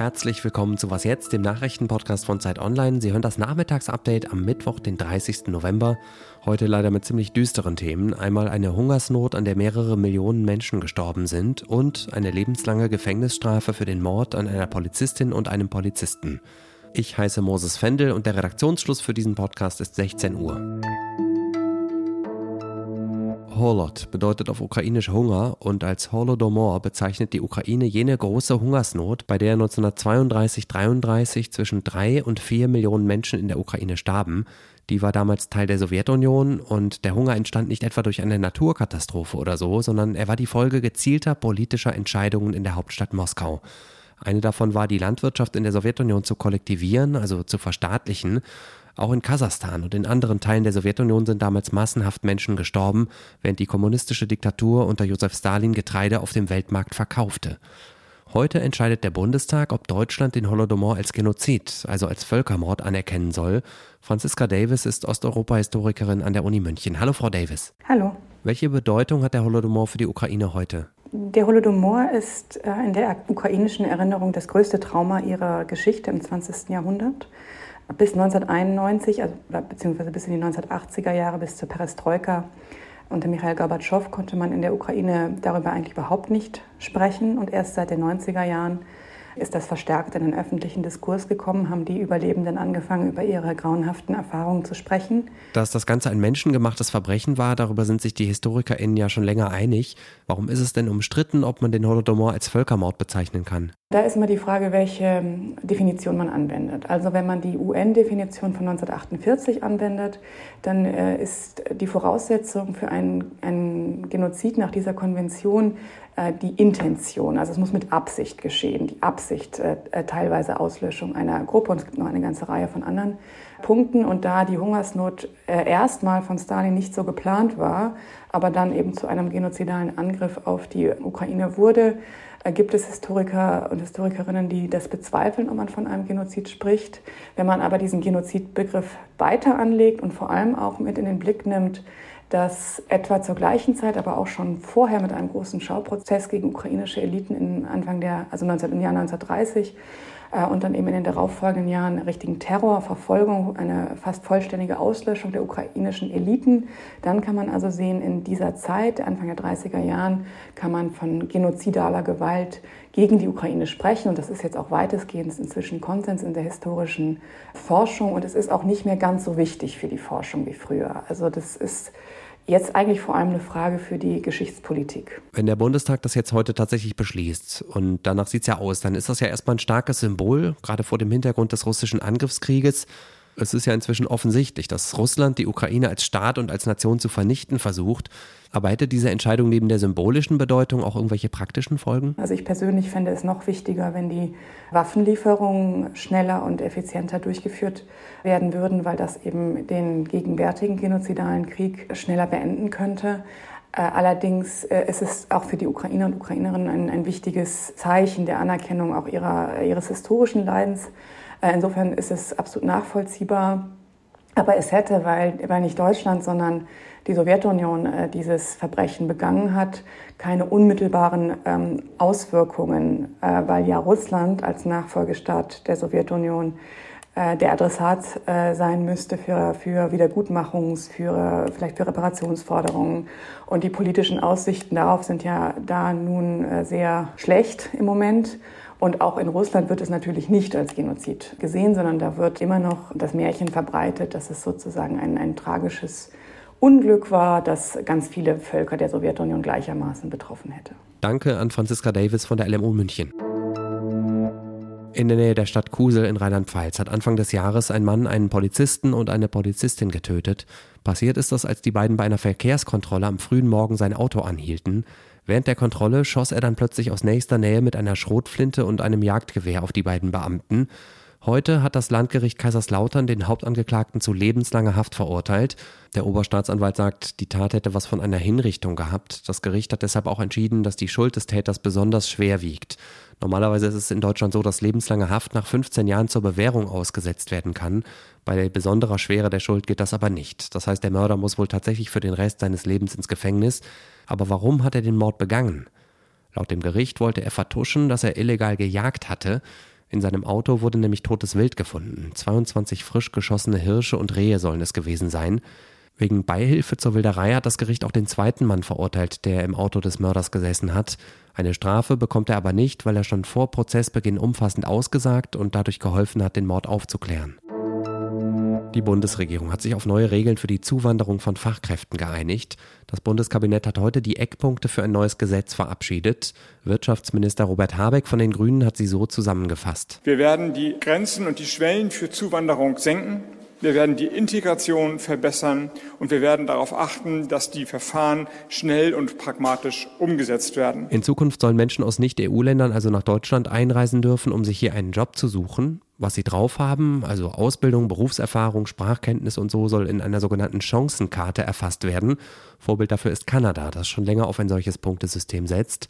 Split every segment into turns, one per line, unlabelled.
Herzlich willkommen zu Was jetzt, dem Nachrichtenpodcast von Zeit Online. Sie hören das Nachmittagsupdate am Mittwoch, den 30. November. Heute leider mit ziemlich düsteren Themen. Einmal eine Hungersnot, an der mehrere Millionen Menschen gestorben sind und eine lebenslange Gefängnisstrafe für den Mord an einer Polizistin und einem Polizisten. Ich heiße Moses Fendel und der Redaktionsschluss für diesen Podcast ist 16 Uhr. Holod bedeutet auf ukrainisch Hunger und als Holodomor bezeichnet die Ukraine jene große Hungersnot, bei der 1932-33 zwischen drei und vier Millionen Menschen in der Ukraine starben. Die war damals Teil der Sowjetunion und der Hunger entstand nicht etwa durch eine Naturkatastrophe oder so, sondern er war die Folge gezielter politischer Entscheidungen in der Hauptstadt Moskau. Eine davon war, die Landwirtschaft in der Sowjetunion zu kollektivieren, also zu verstaatlichen. Auch in Kasachstan und in anderen Teilen der Sowjetunion sind damals massenhaft Menschen gestorben, während die kommunistische Diktatur unter Josef Stalin Getreide auf dem Weltmarkt verkaufte. Heute entscheidet der Bundestag, ob Deutschland den Holodomor als Genozid, also als Völkermord anerkennen soll. Franziska Davis ist Osteuropa-Historikerin an der Uni München. Hallo, Frau Davis.
Hallo.
Welche Bedeutung hat der Holodomor für die Ukraine heute?
Der Holodomor ist äh, in der ukrainischen Erinnerung das größte Trauma ihrer Geschichte im 20. Jahrhundert. Bis 1991, also, beziehungsweise bis in die 1980er Jahre, bis zur Perestroika unter Michael Gorbatschow, konnte man in der Ukraine darüber eigentlich überhaupt nicht sprechen. Und erst seit den 90er Jahren ist das verstärkt in den öffentlichen Diskurs gekommen, haben die Überlebenden angefangen, über ihre grauenhaften Erfahrungen zu sprechen.
Dass das Ganze ein menschengemachtes Verbrechen war, darüber sind sich die HistorikerInnen ja schon länger einig. Warum ist es denn umstritten, ob man den Holodomor als Völkermord bezeichnen kann?
Da ist immer die Frage, welche ähm, Definition man anwendet. Also wenn man die UN-Definition von 1948 anwendet, dann äh, ist die Voraussetzung für einen, einen Genozid nach dieser Konvention die Intention. Also es muss mit Absicht geschehen. Die Absicht, äh, äh, teilweise Auslöschung einer Gruppe. Und es gibt noch eine ganze Reihe von anderen Punkten. Und da die Hungersnot äh, erstmal von Stalin nicht so geplant war, aber dann eben zu einem genozidalen Angriff auf die Ukraine wurde, gibt es Historiker und Historikerinnen, die das bezweifeln, ob man von einem Genozid spricht. Wenn man aber diesen Genozidbegriff weiter anlegt und vor allem auch mit in den Blick nimmt, dass etwa zur gleichen Zeit, aber auch schon vorher mit einem großen Schauprozess gegen ukrainische Eliten in Anfang der, also 19, im Jahr 1930 äh, und dann eben in den darauffolgenden Jahren richtigen Terror, Verfolgung, eine fast vollständige Auslöschung der ukrainischen Eliten. Dann kann man also sehen, in dieser Zeit, Anfang der 30er Jahren, kann man von genozidaler Gewalt gegen die Ukraine sprechen. Und das ist jetzt auch weitestgehend inzwischen Konsens in der historischen Forschung. Und es ist auch nicht mehr ganz so wichtig für die Forschung wie früher. Also das ist jetzt eigentlich vor allem eine Frage für die Geschichtspolitik.
Wenn der Bundestag das jetzt heute tatsächlich beschließt und danach sieht es ja aus, dann ist das ja erstmal ein starkes Symbol, gerade vor dem Hintergrund des russischen Angriffskrieges. Es ist ja inzwischen offensichtlich, dass Russland die Ukraine als Staat und als Nation zu vernichten versucht. Aber hätte diese Entscheidung neben der symbolischen Bedeutung auch irgendwelche praktischen Folgen?
Also ich persönlich fände es noch wichtiger, wenn die Waffenlieferungen schneller und effizienter durchgeführt werden würden, weil das eben den gegenwärtigen genozidalen Krieg schneller beenden könnte. Äh, allerdings äh, ist es auch für die Ukrainer und Ukrainerinnen ein, ein wichtiges Zeichen der Anerkennung auch ihrer, ihres historischen Leidens. Äh, insofern ist es absolut nachvollziehbar. Aber es hätte, weil, weil nicht Deutschland, sondern die Sowjetunion äh, dieses Verbrechen begangen hat, keine unmittelbaren ähm, Auswirkungen, äh, weil ja Russland als Nachfolgestaat der Sowjetunion äh, der Adressat äh, sein müsste für, für Wiedergutmachungs-, für, vielleicht für Reparationsforderungen. Und die politischen Aussichten darauf sind ja da nun äh, sehr schlecht im Moment. Und auch in Russland wird es natürlich nicht als Genozid gesehen, sondern da wird immer noch das Märchen verbreitet, dass es sozusagen ein, ein tragisches Unglück war, das ganz viele Völker der Sowjetunion gleichermaßen betroffen hätte.
Danke an Franziska Davis von der LMU München. In der Nähe der Stadt Kusel in Rheinland-Pfalz hat Anfang des Jahres ein Mann einen Polizisten und eine Polizistin getötet. Passiert ist das, als die beiden bei einer Verkehrskontrolle am frühen Morgen sein Auto anhielten. Während der Kontrolle schoss er dann plötzlich aus nächster Nähe mit einer Schrotflinte und einem Jagdgewehr auf die beiden Beamten. Heute hat das Landgericht Kaiserslautern den Hauptangeklagten zu lebenslanger Haft verurteilt. Der Oberstaatsanwalt sagt, die Tat hätte was von einer Hinrichtung gehabt. Das Gericht hat deshalb auch entschieden, dass die Schuld des Täters besonders schwer wiegt. Normalerweise ist es in Deutschland so, dass lebenslange Haft nach 15 Jahren zur Bewährung ausgesetzt werden kann. Bei besonderer Schwere der Schuld geht das aber nicht. Das heißt, der Mörder muss wohl tatsächlich für den Rest seines Lebens ins Gefängnis. Aber warum hat er den Mord begangen? Laut dem Gericht wollte er vertuschen, dass er illegal gejagt hatte. In seinem Auto wurde nämlich totes Wild gefunden. 22 frisch geschossene Hirsche und Rehe sollen es gewesen sein. Wegen Beihilfe zur Wilderei hat das Gericht auch den zweiten Mann verurteilt, der im Auto des Mörders gesessen hat. Eine Strafe bekommt er aber nicht, weil er schon vor Prozessbeginn umfassend ausgesagt und dadurch geholfen hat, den Mord aufzuklären. Die Bundesregierung hat sich auf neue Regeln für die Zuwanderung von Fachkräften geeinigt. Das Bundeskabinett hat heute die Eckpunkte für ein neues Gesetz verabschiedet. Wirtschaftsminister Robert Habeck von den Grünen hat sie so zusammengefasst.
Wir werden die Grenzen und die Schwellen für Zuwanderung senken. Wir werden die Integration verbessern und wir werden darauf achten, dass die Verfahren schnell und pragmatisch umgesetzt werden.
In Zukunft sollen Menschen aus Nicht-EU-Ländern also nach Deutschland einreisen dürfen, um sich hier einen Job zu suchen. Was sie drauf haben, also Ausbildung, Berufserfahrung, Sprachkenntnis und so, soll in einer sogenannten Chancenkarte erfasst werden. Vorbild dafür ist Kanada, das schon länger auf ein solches Punktesystem setzt.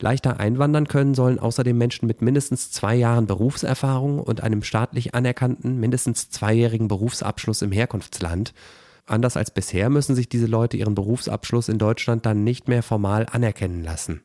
Leichter einwandern können sollen außerdem Menschen mit mindestens zwei Jahren Berufserfahrung und einem staatlich anerkannten mindestens zweijährigen Berufsabschluss im Herkunftsland. Anders als bisher müssen sich diese Leute ihren Berufsabschluss in Deutschland dann nicht mehr formal anerkennen lassen.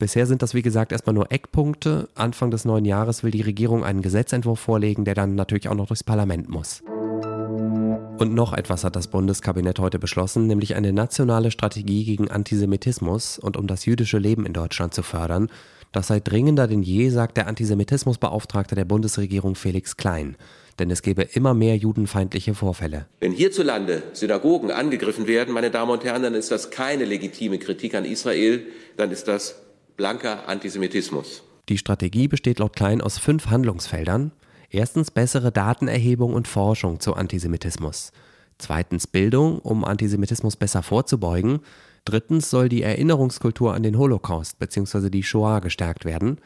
Bisher sind das wie gesagt erstmal nur Eckpunkte. Anfang des neuen Jahres will die Regierung einen Gesetzentwurf vorlegen, der dann natürlich auch noch durchs Parlament muss. Und noch etwas hat das Bundeskabinett heute beschlossen, nämlich eine nationale Strategie gegen Antisemitismus und um das jüdische Leben in Deutschland zu fördern. Das sei dringender denn je, sagt der Antisemitismusbeauftragte der Bundesregierung Felix Klein. Denn es gebe immer mehr judenfeindliche Vorfälle.
Wenn hierzulande Synagogen angegriffen werden, meine Damen und Herren, dann ist das keine legitime Kritik an Israel, dann ist das blanker Antisemitismus.
Die Strategie besteht laut Klein aus fünf Handlungsfeldern. Erstens bessere Datenerhebung und Forschung zu Antisemitismus. Zweitens Bildung, um Antisemitismus besser vorzubeugen. Drittens soll die Erinnerungskultur an den Holocaust bzw. die Shoah gestärkt werden.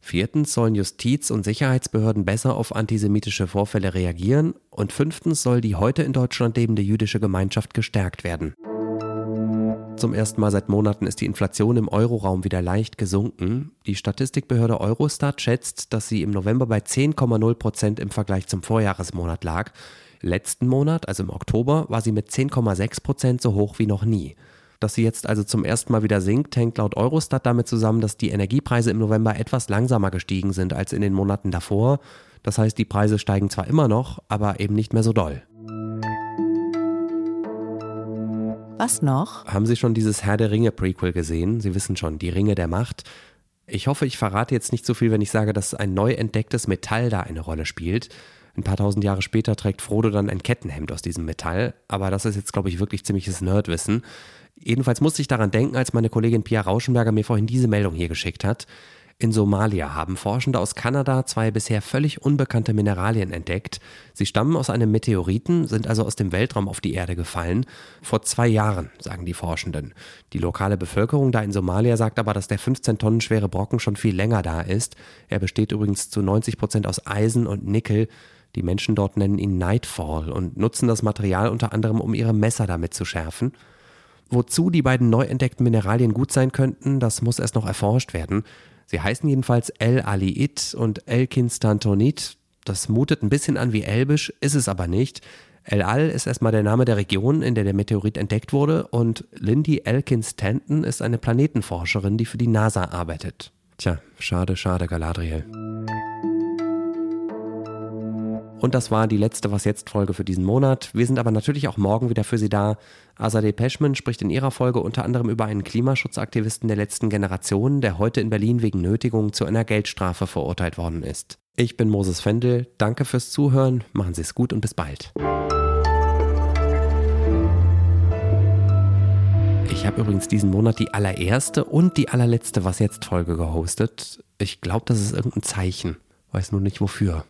Viertens sollen Justiz- und Sicherheitsbehörden besser auf antisemitische Vorfälle reagieren. Und fünftens soll die heute in Deutschland lebende jüdische Gemeinschaft gestärkt werden. Zum ersten Mal seit Monaten ist die Inflation im Euroraum wieder leicht gesunken. Die Statistikbehörde Eurostat schätzt, dass sie im November bei 10,0 Prozent im Vergleich zum Vorjahresmonat lag. Letzten Monat, also im Oktober, war sie mit 10,6 Prozent so hoch wie noch nie. Dass sie jetzt also zum ersten Mal wieder sinkt, hängt laut Eurostat damit zusammen, dass die Energiepreise im November etwas langsamer gestiegen sind als in den Monaten davor. Das heißt, die Preise steigen zwar immer noch, aber eben nicht mehr so doll.
Was noch?
Haben Sie schon dieses Herr der Ringe Prequel gesehen? Sie wissen schon, die Ringe der Macht. Ich hoffe, ich verrate jetzt nicht so viel, wenn ich sage, dass ein neu entdecktes Metall da eine Rolle spielt. Ein paar tausend Jahre später trägt Frodo dann ein Kettenhemd aus diesem Metall, aber das ist jetzt, glaube ich, wirklich ziemliches Nerdwissen. Jedenfalls musste ich daran denken, als meine Kollegin Pia Rauschenberger mir vorhin diese Meldung hier geschickt hat. In Somalia haben Forschende aus Kanada zwei bisher völlig unbekannte Mineralien entdeckt. Sie stammen aus einem Meteoriten, sind also aus dem Weltraum auf die Erde gefallen. Vor zwei Jahren, sagen die Forschenden. Die lokale Bevölkerung da in Somalia sagt aber, dass der 15 Tonnen schwere Brocken schon viel länger da ist. Er besteht übrigens zu 90 Prozent aus Eisen und Nickel. Die Menschen dort nennen ihn Nightfall und nutzen das Material unter anderem, um ihre Messer damit zu schärfen. Wozu die beiden neu entdeckten Mineralien gut sein könnten, das muss erst noch erforscht werden. Sie heißen jedenfalls El-Aliit und El-Kinstantonit. Das mutet ein bisschen an wie Elbisch, ist es aber nicht. El-Al ist erstmal der Name der Region, in der der Meteorit entdeckt wurde und Lindy Elkins Stanton ist eine Planetenforscherin, die für die NASA arbeitet. Tja, schade, schade, Galadriel. Und das war die letzte Was jetzt Folge für diesen Monat. Wir sind aber natürlich auch morgen wieder für Sie da. Azadeh Peschman spricht in ihrer Folge unter anderem über einen Klimaschutzaktivisten der letzten Generation, der heute in Berlin wegen Nötigung zu einer Geldstrafe verurteilt worden ist. Ich bin Moses Fendel. Danke fürs Zuhören. Machen Sie es gut und bis bald. Ich habe übrigens diesen Monat die allererste und die allerletzte Was jetzt Folge gehostet. Ich glaube, das ist irgendein Zeichen. Weiß nur nicht wofür.